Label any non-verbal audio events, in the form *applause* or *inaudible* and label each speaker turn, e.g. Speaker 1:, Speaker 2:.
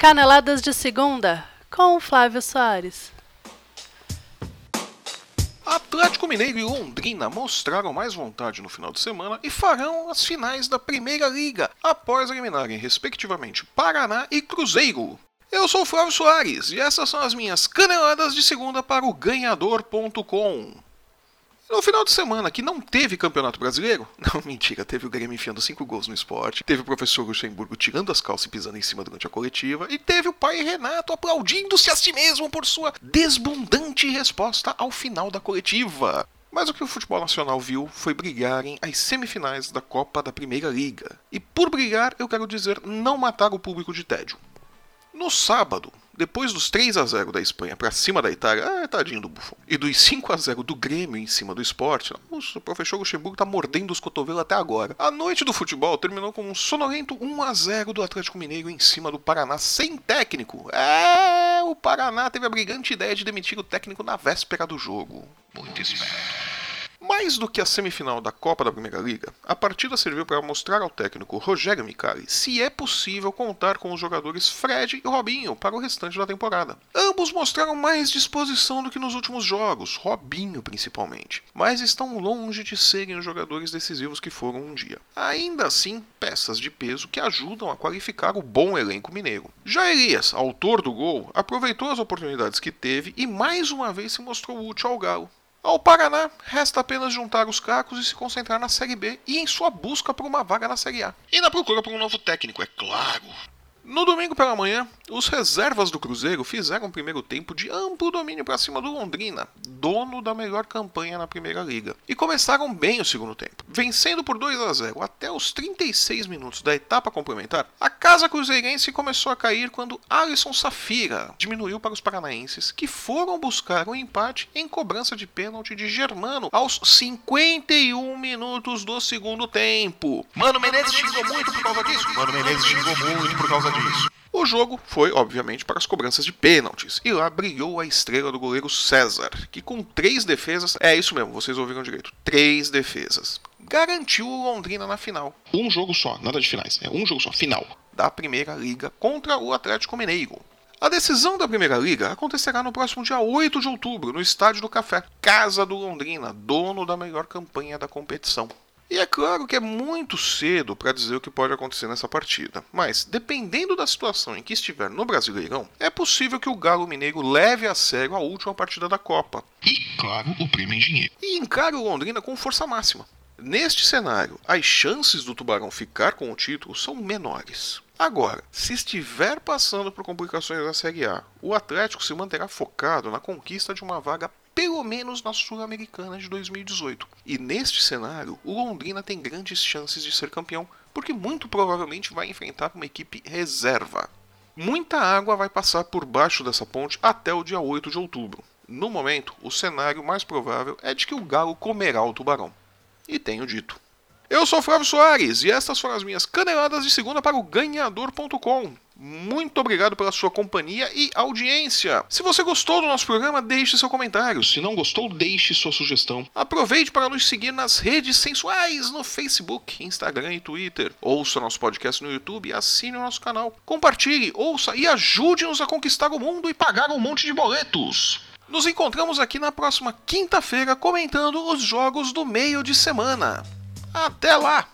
Speaker 1: Caneladas de Segunda, com Flávio Soares.
Speaker 2: Atlético Mineiro e Londrina mostraram mais vontade no final de semana e farão as finais da Primeira Liga, após eliminarem respectivamente Paraná e Cruzeiro. Eu sou Flávio Soares e essas são as minhas caneladas de segunda para o ganhador.com. No final de semana que não teve campeonato brasileiro, *laughs* não, mentira, teve o Grêmio enfiando cinco gols no esporte, teve o professor Luxemburgo tirando as calças e pisando em cima durante a coletiva, e teve o pai Renato aplaudindo-se a si mesmo por sua desbundante resposta ao final da coletiva. Mas o que o futebol nacional viu foi brigarem as semifinais da Copa da Primeira Liga. E por brigar, eu quero dizer não matar o público de tédio. No sábado, depois dos 3 a 0 da Espanha para cima da Itália, ah, tadinho do Buffon, e dos 5 a 0 do Grêmio em cima do esporte, o professor Luxemburgo tá mordendo os cotovelos até agora. A noite do futebol terminou com um sonolento 1 a 0 do Atlético Mineiro em cima do Paraná sem técnico. É, o Paraná teve a brigante ideia de demitir o técnico na véspera do jogo. Muito esperto. Mais do que a semifinal da Copa da Primeira Liga, a partida serviu para mostrar ao técnico Rogério Micali se é possível contar com os jogadores Fred e Robinho para o restante da temporada. Ambos mostraram mais disposição do que nos últimos jogos, Robinho principalmente, mas estão longe de serem os jogadores decisivos que foram um dia. Ainda assim, peças de peso que ajudam a qualificar o bom elenco mineiro. Já Elias, autor do gol, aproveitou as oportunidades que teve e mais uma vez se mostrou útil ao Galo, ao Paraná, resta apenas juntar os cacos e se concentrar na Série B e em sua busca por uma vaga na Série A. E na procura por um novo técnico, é claro. No domingo pela manhã, os reservas do Cruzeiro fizeram um primeiro tempo de amplo domínio para cima do Londrina, dono da melhor campanha na Primeira Liga, e começaram bem o segundo tempo. Vencendo por 2 a 0 até os 36 minutos da etapa complementar, a casa cruzeirense começou a cair quando Alisson Safira diminuiu para os paranaenses, que foram buscar um empate em cobrança de pênalti de Germano aos 51 minutos do segundo tempo.
Speaker 3: Mano Menezes xingou muito por causa disso. Mano Menezes xingou muito por causa disso.
Speaker 2: O jogo foi, obviamente, para as cobranças de pênaltis, e lá brilhou a estrela do goleiro César, que com três defesas, é isso mesmo, vocês ouviram direito, três defesas, garantiu o Londrina na final. Um jogo só, nada de finais, é um jogo só, final, da Primeira Liga contra o Atlético Mineiro. A decisão da Primeira Liga acontecerá no próximo dia 8 de outubro, no Estádio do Café, casa do Londrina, dono da melhor campanha da competição. E é claro que é muito cedo para dizer o que pode acontecer nessa partida, mas dependendo da situação em que estiver no Brasileirão, é possível que o Galo Mineiro leve a sério a última partida da Copa.
Speaker 3: E, claro, o prêmio engenheiro.
Speaker 2: E encare o Londrina com força máxima. Neste cenário, as chances do Tubarão ficar com o título são menores. Agora, se estiver passando por complicações da Série A, o Atlético se manterá focado na conquista de uma vaga pelo menos na Sul-Americana de 2018. E neste cenário, o Londrina tem grandes chances de ser campeão, porque muito provavelmente vai enfrentar uma equipe reserva. Muita água vai passar por baixo dessa ponte até o dia 8 de outubro. No momento, o cenário mais provável é de que o Galo comerá o tubarão. E tenho dito. Eu sou Flávio Soares e estas foram as minhas caneladas de segunda para o ganhador.com. Muito obrigado pela sua companhia e audiência. Se você gostou do nosso programa, deixe seu comentário. Se não gostou, deixe sua sugestão. Aproveite para nos seguir nas redes sensuais no Facebook, Instagram e Twitter. Ouça nosso podcast no YouTube e assine o nosso canal. Compartilhe, ouça e ajude-nos a conquistar o mundo e pagar um monte de boletos. Nos encontramos aqui na próxima quinta-feira comentando os jogos do meio de semana. Até lá!